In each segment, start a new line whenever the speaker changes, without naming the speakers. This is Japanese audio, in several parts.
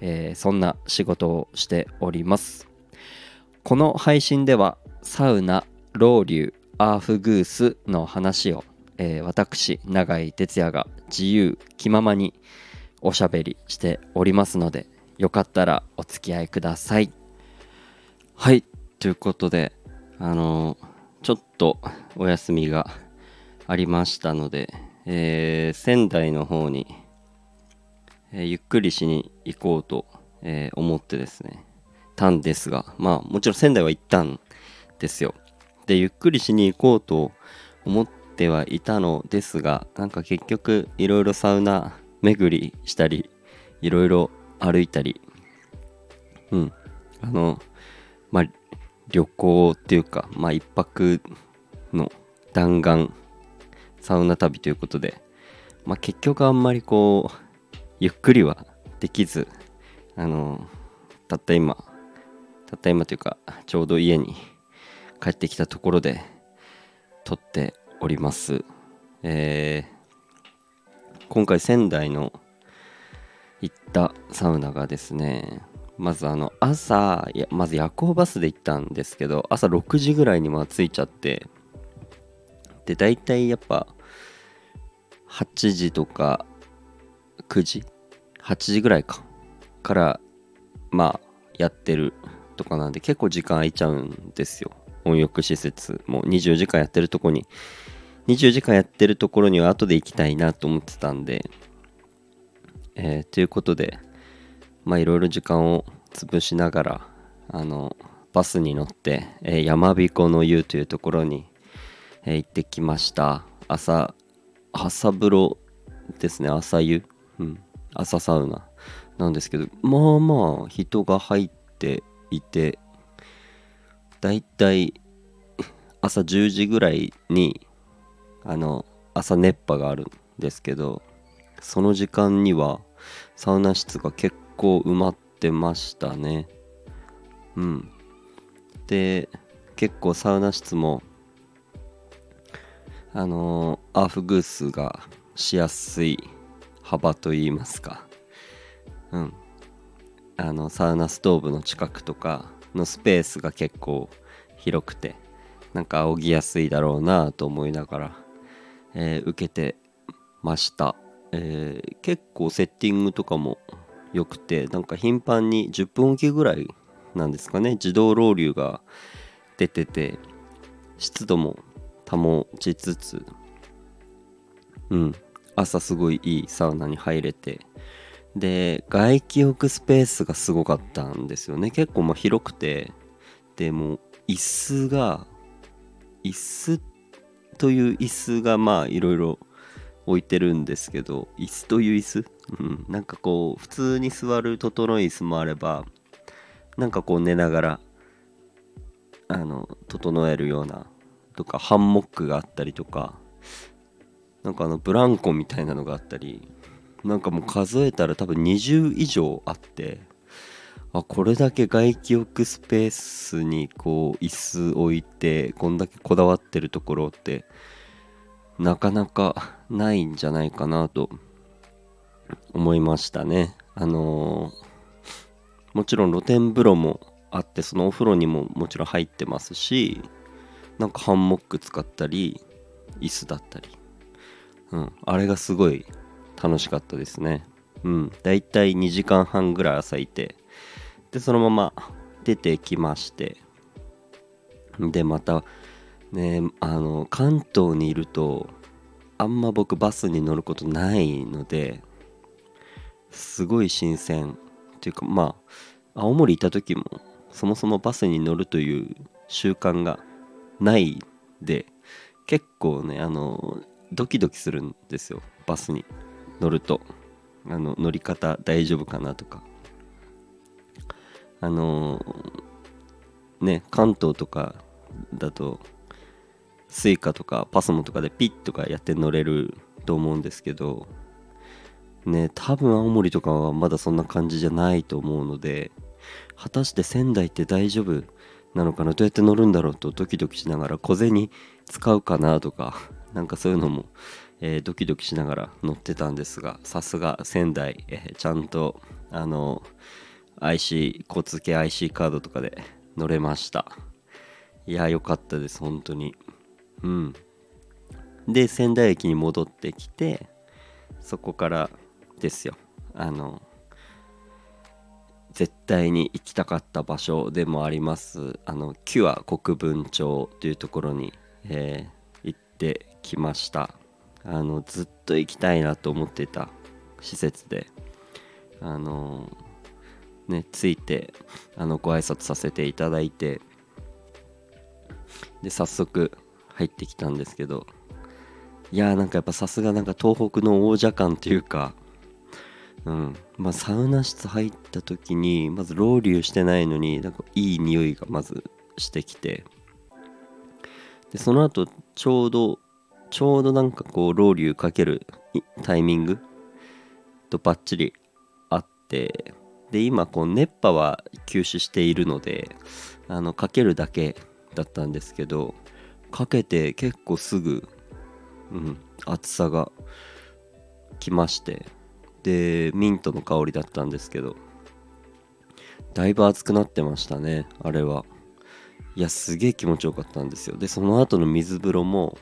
えー、そんな仕事をしております。この配信ではサウナロウリュアーフグースの話を、えー、私永井哲也が自由気ままにおしゃべりしておりますのでよかったらお付き合いください。はいということであのー、ちょっとお休みがありましたので、えー、仙台の方に、えー、ゆっくりしに行こうと、え思ってですね。たんですがまあもちろん仙台は行ったんですよ。でゆっくりしに行こうと思ってはいたのですがなんか結局いろいろサウナ巡りしたりいろいろ歩いたりうんあのまあ旅行っていうかまあ一泊の弾丸サウナ旅ということでまあ結局あんまりこうゆっくりはできずあのたった今たった今というかちょうど家に帰ってきたところで撮っております。えー今回仙台の行ったサウナがですねまずあの朝まず夜行バスで行ったんですけど朝6時ぐらいにまあ着いちゃってで大体やっぱ8時とか9時？8時ぐらいか。からまあやってるとかなんで結構時間空いちゃうんですよ。温浴施設。もう24時間やってるとこに。24時間やってるところには後で行きたいなと思ってたんで、えー、ということで、まあいろいろ時間を潰しながら、あの、バスに乗って、えー、山彦の湯というところに、えー、行ってきました。朝、朝風呂ですね、朝湯。うん、朝サウナなんですけど、まあまあ人が入っていて、だいたい朝10時ぐらいにあの朝熱波があるんですけどその時間にはサウナ室が結構埋まってましたね。うん。で結構サウナ室もあのー、アーフグースがしやすい幅といいますか。うん。あのサウナストーブの近くとかのスペースが結構広くてなんか仰ぎやすいだろうなと思いながらえー、受けてました、えー、結構セッティングとかも良くてなんか頻繁に10分おきぐらいなんですかね。自動ロウリュが出てて湿度も保ちつつ。うん。朝すごいいいサウナに入れて。で外気浴スペースがすごかったんですよね。結構まあ広くて。でも椅子が椅子という椅子がまあいろいろ置いてるんですけど椅子という椅子、うん、なんかこう普通に座る整い椅子もあればなんかこう寝ながらあの整えるようなとかハンモックがあったりとかなんかあのブランコみたいなのがあったりなんかもう数えたら多分20以上あってあこれだけ外気浴スペースにこう椅子置いてこんだけこだわってるところってなかなかないんじゃないかなと思いましたね。あのー、もちろん露天風呂もあってそのお風呂にももちろん入ってますしなんかハンモック使ったり椅子だったり。うん。あれがすごい楽しかったですね。うん。だいたい2時間半ぐらい朝いてでそのまま出てきましてでまたねあの関東にいるとあんま僕バスに乗ることないのですごい新鮮っていうかまあ青森いた時もそもそもバスに乗るという習慣がないで結構ねあのドキドキするんですよバスに。乗ると。あの乗り方大丈夫かなとか。あのね関東とかだと Suica とか PASMO とかでピッとかやって乗れると思うんですけどね多分青森とかはまだそんな感じじゃないと思うので果たして仙台って大丈夫なのかな？どうやって乗るんだろうとドキドキしながら小銭使うかなとかなんかそういうのも、えー、ドキドキしながら乗ってたんですがさすが仙台、えー、ちゃんとあの IC 交通系 IC カードとかで乗れました。いや良かったです本当に。うん。で仙台駅に戻ってきてそこからですよ。あの絶対に行きたかった場所でもありますあのキュア国分町というところに、えー、行ってきました。あのずっと行きたいなと思ってた施設で。あのねついてあのご挨拶させていただいて。で早速入ってきたんですけど。いやーなんかやっぱさすがなんか東北の王者感というか。うん。まあサウナ室入った時にまずロウリュしてないのになんかいい匂いがまずしてきて。でその後ちょうどちょうどなんかこうロウリュかけるタイミングとバッチリあってで今こう熱波は休止しているのであのかけるだけだったんですけどかけて結構すぐ、うん、暑さが来ましてでミントの香りだったんですけどだいぶ暑くなってましたねあれは。いやすげえ気持ちよかったんですよ。でその後の水風呂も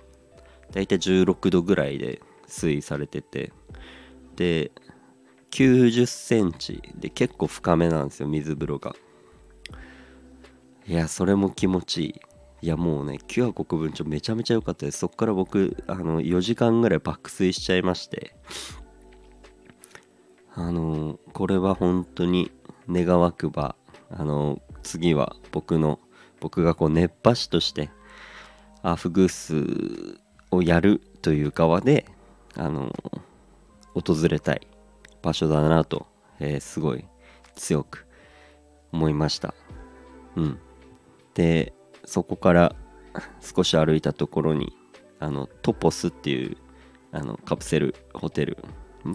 だいたい16度ぐらいで推移されててで90センチで結構深めなんですよ水風呂が。いやそれも気持ちいい。いやもうねキュア国分町めちゃめちゃ良かったです。そっから僕あの4時間ぐらい爆睡しちゃいまして。あのこれは本当に願わくばあの次は僕の僕がこう熱波師としてアフグースをやるという側であの訪れたい場所だなと、えー、すごい強く思いました。うん。でそこから少し歩いたところにあのトポスっていうあのカプセルホテル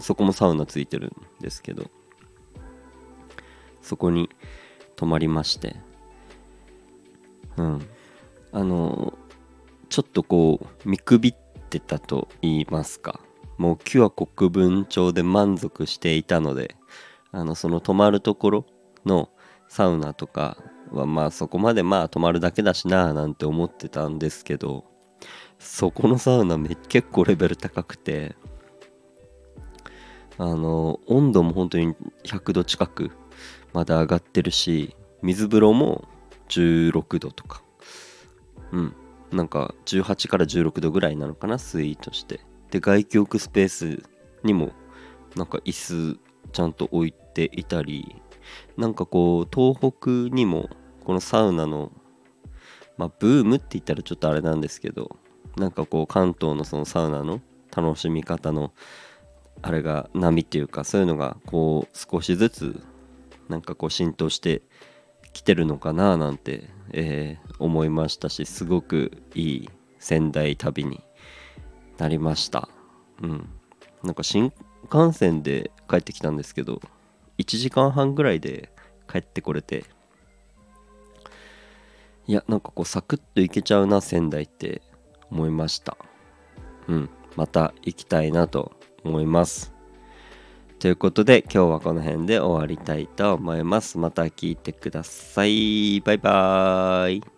そこもサウナついてるんですけどそこに泊まりましてうん。あのちょっとこう見くびってたと言いますか。もうキュア国分町で満足していたのであのその泊まるところのサウナとかはまあそこまでまあ泊まるだけだしななんて思ってたんですけどそこのサウナめ結構レベル高くてあの温度も本当に100度近くまで上がってるし水風呂も16度とか。うん。なんか18から16度ぐらいなのかな水位として。で外気浴スペースにもなんか椅子ちゃんと置いていたりなんかこう東北にもこのサウナのまあブームって言ったらちょっとあれなんですけどなんかこう関東のそのサウナの楽しみ方のあれが波っていうかそういうのがこう少しずつなんかこう浸透してきてるのかななんて、えー、思いましたしすごくいい仙台旅になりました。うん。なんか新幹線で帰ってきたんですけど1時間半ぐらいで帰ってこれて。いやなんかこうサクッと行けちゃうな仙台って思いました。うん。また行きたいなと思います。ということで今日はこの辺で終わりたいと思います。また聞いてください。バイバーイ。